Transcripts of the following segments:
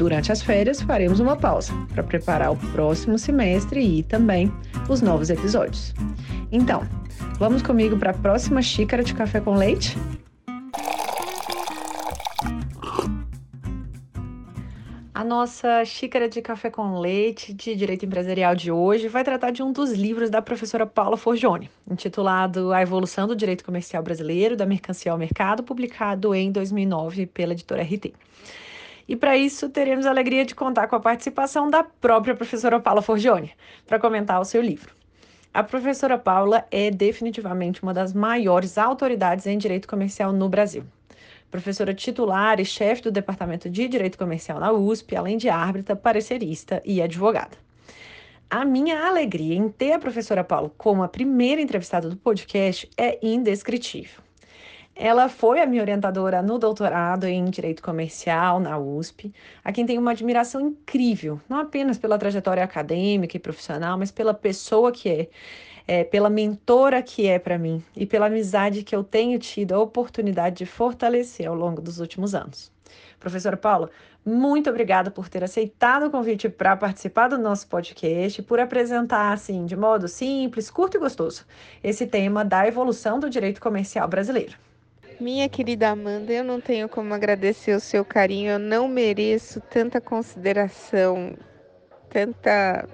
Durante as férias, faremos uma pausa para preparar o próximo semestre e também os novos episódios. Então, vamos comigo para a próxima xícara de café com leite? A nossa xícara de café com leite de direito empresarial de hoje vai tratar de um dos livros da professora Paula Forgione, intitulado A Evolução do Direito Comercial Brasileiro, da Mercancia ao Mercado, publicado em 2009 pela editora RT. E para isso, teremos a alegria de contar com a participação da própria professora Paula Forgione para comentar o seu livro. A professora Paula é definitivamente uma das maiores autoridades em direito comercial no Brasil. Professora titular e chefe do Departamento de Direito Comercial na USP, além de árbitra, parecerista e advogada. A minha alegria em ter a professora Paula como a primeira entrevistada do podcast é indescritível. Ela foi a minha orientadora no doutorado em Direito Comercial na USP, a quem tenho uma admiração incrível, não apenas pela trajetória acadêmica e profissional, mas pela pessoa que é, é pela mentora que é para mim e pela amizade que eu tenho tido a oportunidade de fortalecer ao longo dos últimos anos. Professora Paula, muito obrigada por ter aceitado o convite para participar do nosso podcast, por apresentar, assim, de modo simples, curto e gostoso, esse tema da evolução do direito comercial brasileiro. Minha querida Amanda, eu não tenho como agradecer o seu carinho, eu não mereço tanta consideração, tanta,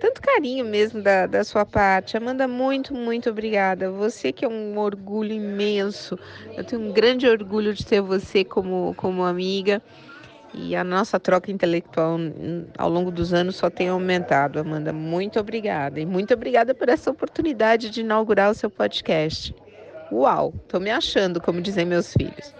tanto carinho mesmo da, da sua parte. Amanda, muito, muito obrigada. Você que é um orgulho imenso, eu tenho um grande orgulho de ter você como, como amiga. E a nossa troca intelectual ao longo dos anos só tem aumentado. Amanda, muito obrigada. E muito obrigada por essa oportunidade de inaugurar o seu podcast. Uau, tô me achando, como dizem meus filhos.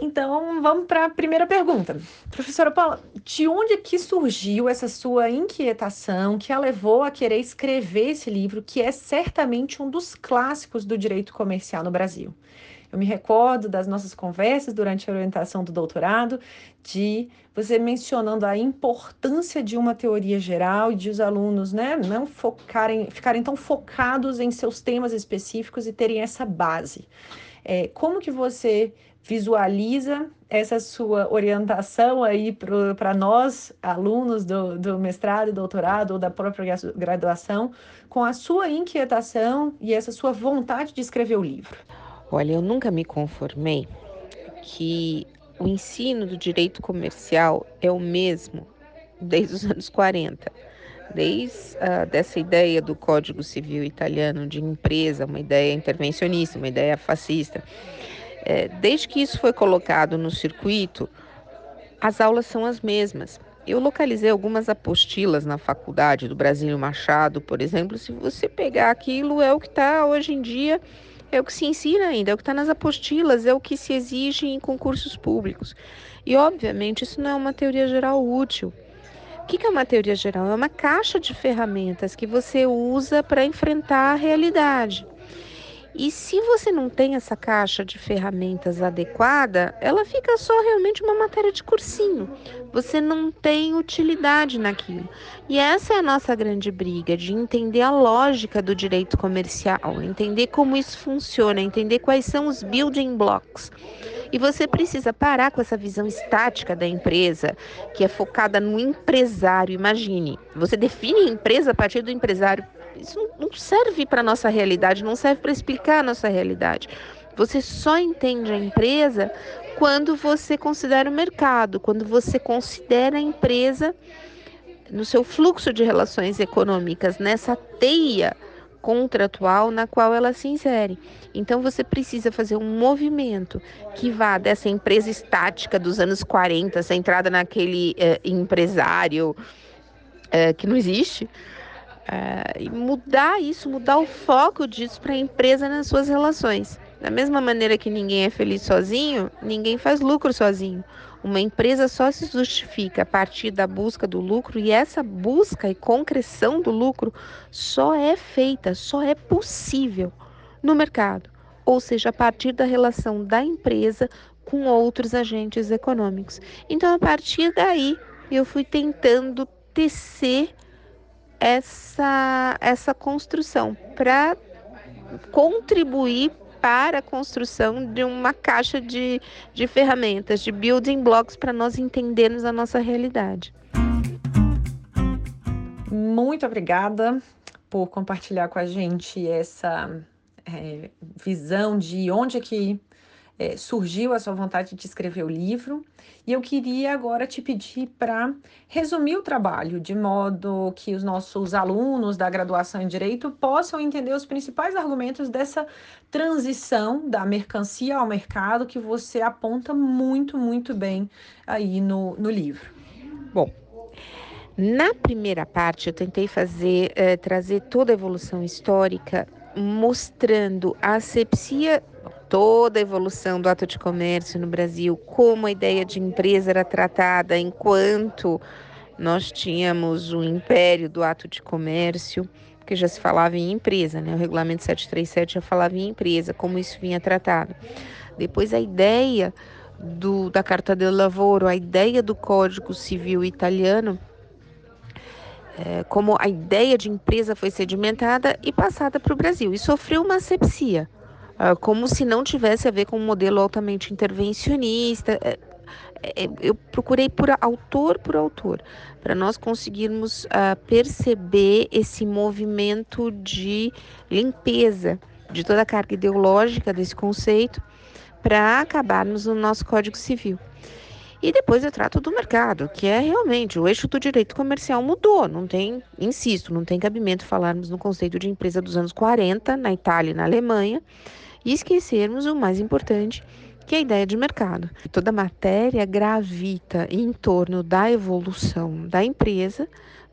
Então, vamos para a primeira pergunta. Professora Paula, de onde que surgiu essa sua inquietação que a levou a querer escrever esse livro, que é certamente um dos clássicos do direito comercial no Brasil? Eu me recordo das nossas conversas durante a orientação do doutorado, de você mencionando a importância de uma teoria geral e de os alunos né, não focarem, ficarem tão focados em seus temas específicos e terem essa base. É, como que você visualiza essa sua orientação aí para nós, alunos do, do mestrado e doutorado ou da própria graduação, com a sua inquietação e essa sua vontade de escrever o livro? Olha, eu nunca me conformei que o ensino do direito comercial é o mesmo desde os anos 40. Desde uh, dessa ideia do Código Civil italiano de empresa, uma ideia intervencionista, uma ideia fascista, é, desde que isso foi colocado no circuito, as aulas são as mesmas. Eu localizei algumas apostilas na faculdade do Brasil Machado, por exemplo. Se você pegar aquilo, é o que está hoje em dia é o que se ensina ainda, é o que está nas apostilas, é o que se exige em concursos públicos. E, obviamente, isso não é uma teoria geral útil. O que é uma teoria geral? É uma caixa de ferramentas que você usa para enfrentar a realidade. E se você não tem essa caixa de ferramentas adequada, ela fica só realmente uma matéria de cursinho. Você não tem utilidade naquilo. E essa é a nossa grande briga, de entender a lógica do direito comercial, entender como isso funciona, entender quais são os building blocks. E você precisa parar com essa visão estática da empresa, que é focada no empresário. Imagine, você define a empresa a partir do empresário. Isso não serve para nossa realidade, não serve para explicar a nossa realidade. Você só entende a empresa quando você considera o mercado, quando você considera a empresa no seu fluxo de relações econômicas, nessa teia contratual na qual ela se insere. Então você precisa fazer um movimento que vá dessa empresa estática dos anos 40, centrada naquele eh, empresário eh, que não existe, e mudar isso, mudar o foco disso para a empresa nas suas relações. Da mesma maneira que ninguém é feliz sozinho, ninguém faz lucro sozinho. Uma empresa só se justifica a partir da busca do lucro e essa busca e concreção do lucro só é feita, só é possível no mercado, ou seja, a partir da relação da empresa com outros agentes econômicos. Então, a partir daí, eu fui tentando tecer essa, essa construção para contribuir para a construção de uma caixa de, de ferramentas, de building blocks para nós entendermos a nossa realidade. Muito obrigada por compartilhar com a gente essa é, visão de onde é que é, surgiu a sua vontade de escrever o livro. E eu queria agora te pedir para resumir o trabalho, de modo que os nossos alunos da graduação em Direito possam entender os principais argumentos dessa transição da mercancia ao mercado que você aponta muito, muito bem aí no, no livro. Bom, na primeira parte, eu tentei fazer eh, trazer toda a evolução histórica, mostrando a asepsia toda a evolução do ato de comércio no Brasil, como a ideia de empresa era tratada enquanto nós tínhamos o império do ato de comércio, porque já se falava em empresa, né? O regulamento 737 já falava em empresa, como isso vinha tratado. Depois a ideia do, da Carta del Lavoro, a ideia do Código Civil italiano, é, como a ideia de empresa foi sedimentada e passada para o Brasil e sofreu uma asepsia. Ah, como se não tivesse a ver com um modelo altamente intervencionista. É, é, eu procurei por autor por autor, para nós conseguirmos uh, perceber esse movimento de limpeza de toda a carga ideológica desse conceito para acabarmos no nosso Código Civil. E depois eu trato do mercado, que é realmente o eixo do direito comercial mudou. Não tem, insisto, não tem cabimento falarmos no conceito de empresa dos anos 40, na Itália e na Alemanha, e esquecermos o mais importante, que é a ideia de mercado. Toda matéria gravita em torno da evolução da empresa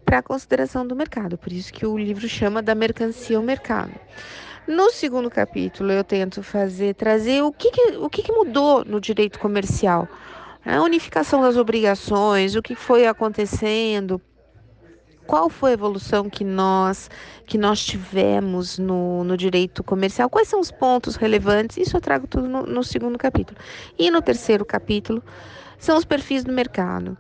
para a consideração do mercado. Por isso que o livro chama da mercancia ao mercado. No segundo capítulo, eu tento fazer trazer o que, que o que, que mudou no direito comercial. A unificação das obrigações, o que foi acontecendo, qual foi a evolução que nós que nós tivemos no, no direito comercial, quais são os pontos relevantes, isso eu trago tudo no, no segundo capítulo. E no terceiro capítulo são os perfis do mercado.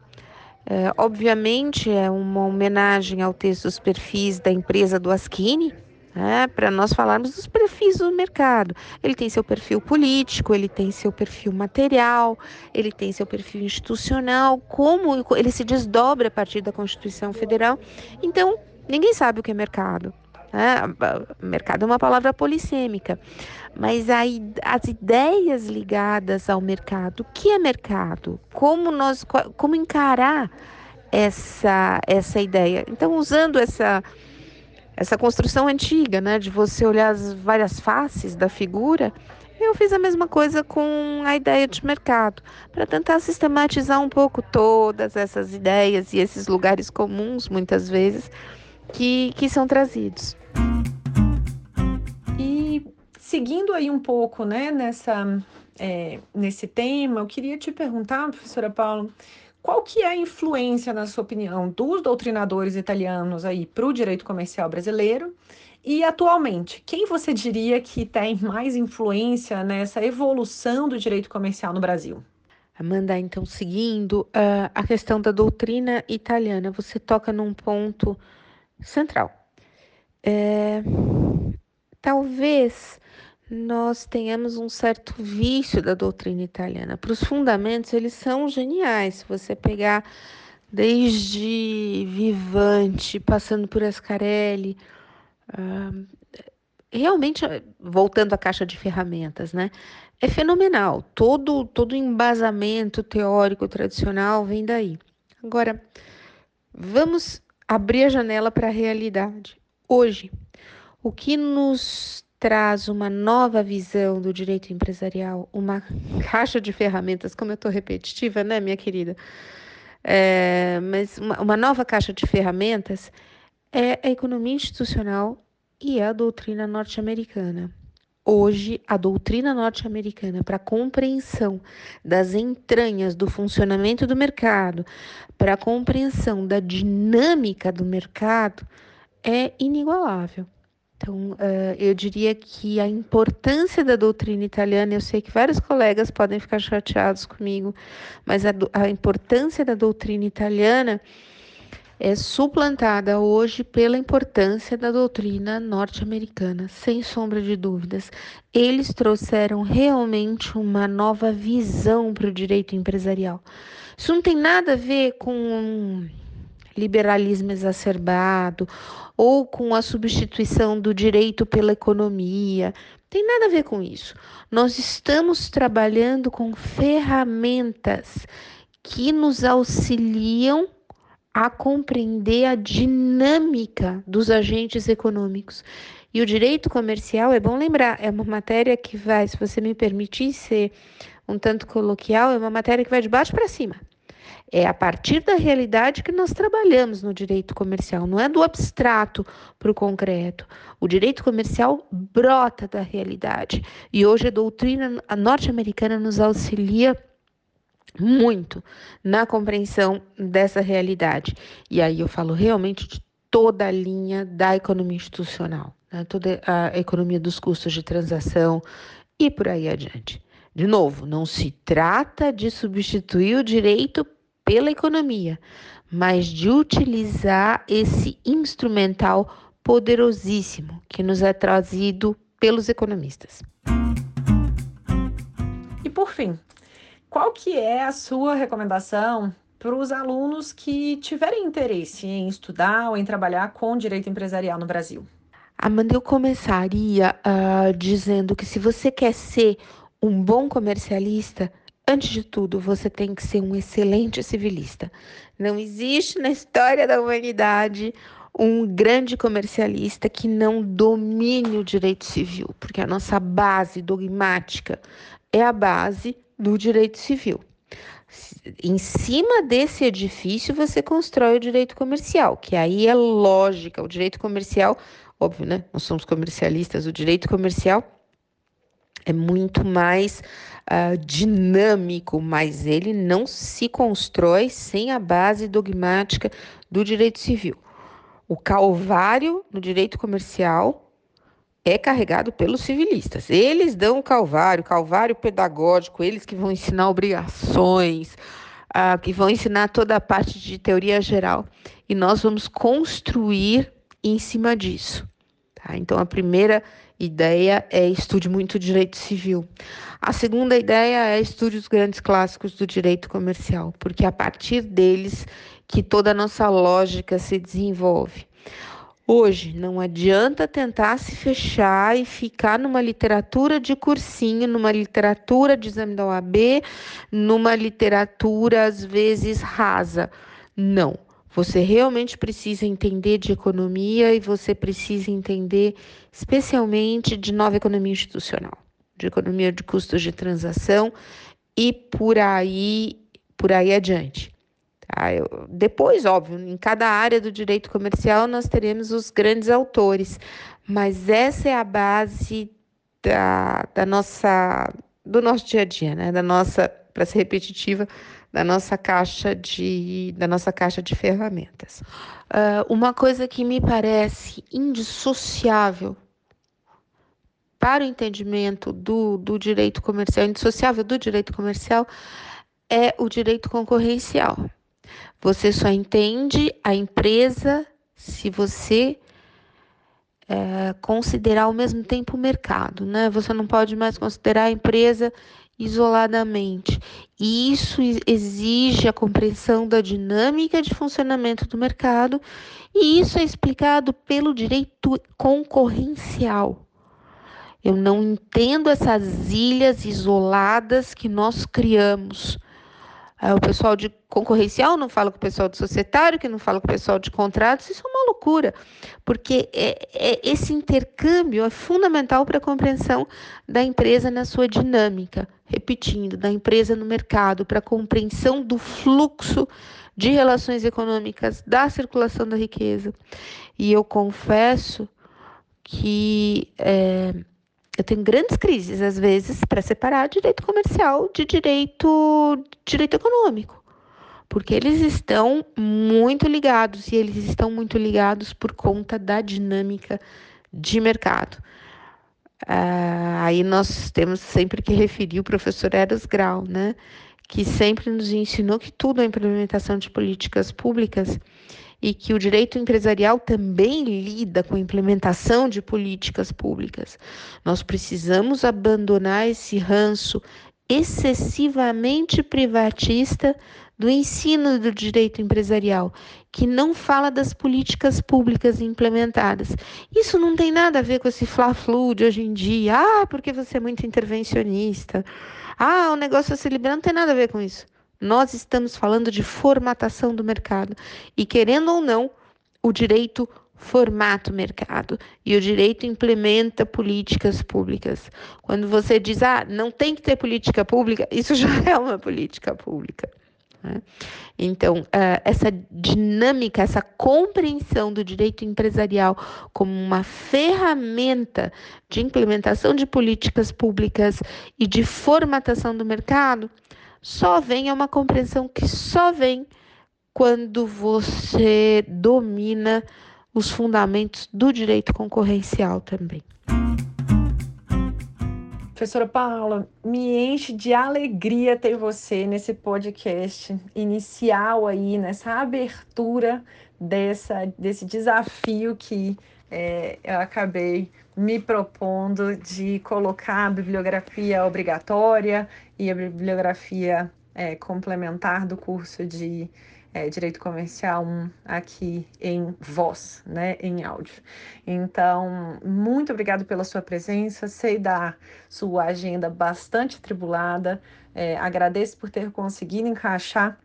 É, obviamente é uma homenagem ao texto dos perfis da empresa do Askini, né, para nós falarmos dos perfis do mercado. Ele tem seu perfil político, ele tem seu perfil material, ele tem seu perfil institucional, como ele se desdobra a partir da Constituição Federal. Então, ninguém sabe o que é mercado. Né? Mercado é uma palavra polissêmica, mas as ideias ligadas ao mercado, o que é mercado? Como nós, como encarar essa essa ideia? Então, usando essa essa construção antiga, né, de você olhar as várias faces da figura, eu fiz a mesma coisa com a ideia de mercado, para tentar sistematizar um pouco todas essas ideias e esses lugares comuns, muitas vezes, que, que são trazidos. E seguindo aí um pouco, né, nessa, é, nesse tema, eu queria te perguntar, professora Paula, Qual que é a influência, na sua opinião, dos doutrinadores italianos aí para o direito comercial brasileiro? E atualmente, quem você diria que tem mais influência nessa evolução do direito comercial no Brasil? Amanda, então, seguindo uh, a questão da doutrina italiana, você toca num ponto central. É, talvez nós tenhamos um certo vício da doutrina italiana. Para os fundamentos, eles são geniais. Se você pegar desde Vivante, passando por Ascarelli, realmente, voltando à caixa de ferramentas, né? É fenomenal. Todo, todo embasamento teórico tradicional vem daí. Agora, vamos abrir a janela para a realidade. Hoje, o que nos traz uma nova visão do direito empresarial, uma caixa de ferramentas, como eu estou repetitiva, né, minha querida? É, mas uma, uma nova caixa de ferramentas é a economia institucional e a doutrina norte-americana. Hoje, a doutrina norte-americana, para compreensão das entranhas do funcionamento do mercado, para compreensão da dinâmica do mercado, é inigualável. Então, uh, eu diria que a importância da doutrina italiana, eu sei que vários colegas podem ficar chateados comigo, mas a, a importância da doutrina italiana é suplantada hoje pela importância da doutrina norte-americana, sem sombra de dúvidas. Eles trouxeram realmente uma nova visão para o direito empresarial. Isso não tem nada a ver com liberalismo exacerbado ou com a substituição do direito pela economia. Tem nada a ver com isso. Nós estamos trabalhando com ferramentas que nos auxiliam a compreender a dinâmica dos agentes econômicos. E o direito comercial, é bom lembrar, é uma matéria que vai, se você me permitir ser um tanto coloquial, é uma matéria que vai de baixo para cima. É a partir da realidade que nós trabalhamos no direito comercial, não é do abstrato para o concreto. O direito comercial brota da realidade. E hoje a doutrina norte-americana nos auxilia muito na compreensão dessa realidade. E aí eu falo realmente de toda a linha da economia institucional, né? toda a economia dos custos de transação e por aí adiante. De novo, não se trata de substituir o direito pela economia, mas de utilizar esse instrumental poderosíssimo que nos é trazido pelos economistas. E por fim, qual que é a sua recomendação para os alunos que tiverem interesse em estudar ou em trabalhar com direito empresarial no Brasil? Amanda, eu começaria uh, dizendo que se você quer ser um bom comercialista, Antes de tudo, você tem que ser um excelente civilista. Não existe na história da humanidade um grande comercialista que não domine o direito civil, porque a nossa base dogmática é a base do direito civil. Em cima desse edifício, você constrói o direito comercial, que aí é lógica. O direito comercial, óbvio, né? Nós somos comercialistas, o direito comercial é muito mais uh, dinâmico, mas ele não se constrói sem a base dogmática do direito civil. O calvário no direito comercial é carregado pelos civilistas. Eles dão o calvário, calvário pedagógico, eles que vão ensinar obrigações, uh, que vão ensinar toda a parte de teoria geral. E nós vamos construir em cima disso. Tá? Então, a primeira ideia é estude muito direito civil. A segunda ideia é estude os grandes clássicos do direito comercial, porque é a partir deles que toda a nossa lógica se desenvolve. Hoje, não adianta tentar se fechar e ficar numa literatura de cursinho, numa literatura de exame da OAB, numa literatura às vezes rasa. Não. Você realmente precisa entender de economia e você precisa entender especialmente de nova economia institucional, de economia de custos de transação e por aí, por aí adiante. Tá? Eu, depois, óbvio, em cada área do direito comercial nós teremos os grandes autores, mas essa é a base da, da nossa, do nosso dia a dia, né? da nossa, para ser repetitiva, da nossa caixa de, da nossa caixa de ferramentas. Uh, uma coisa que me parece indissociável para o entendimento do, do direito comercial, indissociável do direito comercial, é o direito concorrencial. Você só entende a empresa se você é, considerar ao mesmo tempo o mercado, né? Você não pode mais considerar a empresa isoladamente. E isso exige a compreensão da dinâmica de funcionamento do mercado, e isso é explicado pelo direito concorrencial. Eu não entendo essas ilhas isoladas que nós criamos. É, o pessoal de concorrencial não fala com o pessoal de societário, que não fala com o pessoal de contratos, isso é uma loucura, porque é, é, esse intercâmbio é fundamental para a compreensão da empresa na sua dinâmica, repetindo, da empresa no mercado, para a compreensão do fluxo de relações econômicas, da circulação da riqueza. E eu confesso que é, eu tenho grandes crises, às vezes, para separar direito comercial de direito, direito econômico. Porque eles estão muito ligados, e eles estão muito ligados por conta da dinâmica de mercado. Ah, aí nós temos sempre que referir o professor Eros Grau, né? Que sempre nos ensinou que tudo é implementação de políticas públicas e que o direito empresarial também lida com a implementação de políticas públicas. Nós precisamos abandonar esse ranço excessivamente privatista do ensino do direito empresarial, que não fala das políticas públicas implementadas. Isso não tem nada a ver com esse fla-flu de hoje em dia. Ah, porque você é muito intervencionista. Ah, o negócio se liberar não tem nada a ver com isso. Nós estamos falando de formatação do mercado. E querendo ou não, o direito formata o mercado e o direito implementa políticas públicas. Quando você diz, ah, não tem que ter política pública, isso já é uma política pública. Né? Então, uh, essa dinâmica, essa compreensão do direito empresarial como uma ferramenta de implementação de políticas públicas e de formatação do mercado só vem, é uma compreensão que só vem quando você domina os fundamentos do direito concorrencial também. Professora Paula, me enche de alegria ter você nesse podcast inicial aí, nessa abertura dessa, desse desafio que é, eu acabei me propondo de colocar a bibliografia obrigatória e a bibliografia é, complementar do curso de é, Direito Comercial 1 aqui em voz, né, em áudio. Então, muito obrigado pela sua presença, sei da sua agenda bastante tribulada, é, agradeço por ter conseguido encaixar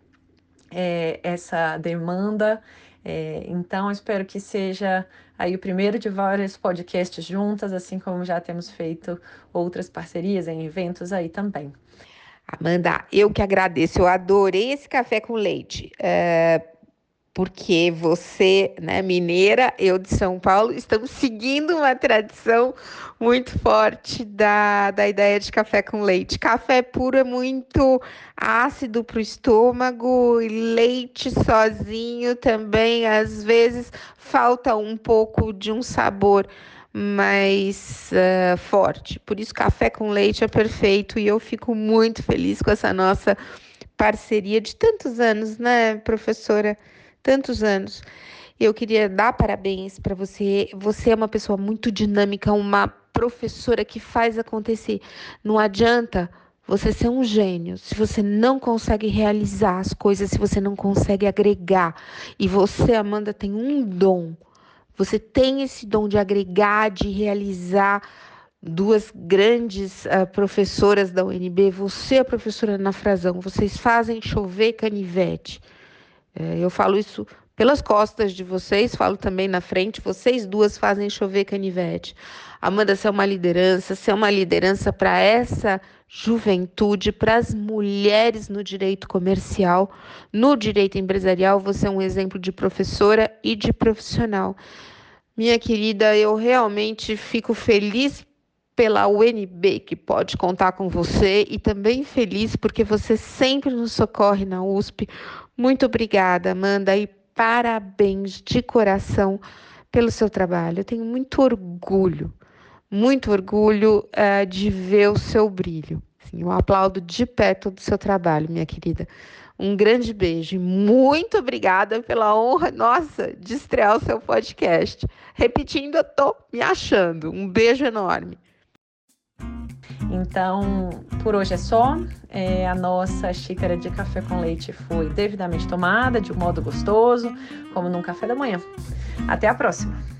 é, essa demanda, é, então espero que seja aí o primeiro de vários podcasts juntas, assim como já temos feito outras parcerias em eventos aí também. Amanda, eu que agradeço, eu adorei esse café com leite. É, porque você, né, mineira, eu de São Paulo, estamos seguindo uma tradição muito forte da, da ideia de café com leite. Café puro é muito ácido para o estômago, e leite sozinho também, às vezes, falta um pouco de um sabor mais uh, forte. Por isso, café com leite é perfeito e eu fico muito feliz com essa nossa parceria de tantos anos, né, professora? Tantos anos. Eu queria dar parabéns para você. Você é uma pessoa muito dinâmica, uma professora que faz acontecer. Não adianta você ser um gênio se você não consegue realizar as coisas, se você não consegue agregar. E você, Amanda, tem um dom você tem esse dom de agregar, de realizar. Duas grandes uh, professoras da UNB, você, a professora Ana Frazão, vocês fazem chover canivete. É, eu falo isso pelas costas de vocês, falo também na frente, vocês duas fazem chover canivete. Amanda, você é uma liderança, você é uma liderança para essa juventude, para as mulheres no direito comercial, no direito empresarial, você é um exemplo de professora e de profissional. Minha querida, eu realmente fico feliz pela UNB, que pode contar com você, e também feliz porque você sempre nos socorre na USP. Muito obrigada, Amanda, e parabéns de coração pelo seu trabalho. Eu tenho muito orgulho, muito orgulho uh, de ver o seu brilho. Assim, eu aplaudo de pé todo o seu trabalho, minha querida. Um grande beijo. Muito obrigada pela honra, nossa, de estrear o seu podcast. Repetindo, eu tô me achando. Um beijo enorme. Então, por hoje é só. É, a nossa xícara de café com leite foi devidamente tomada, de um modo gostoso, como num café da manhã. Até a próxima!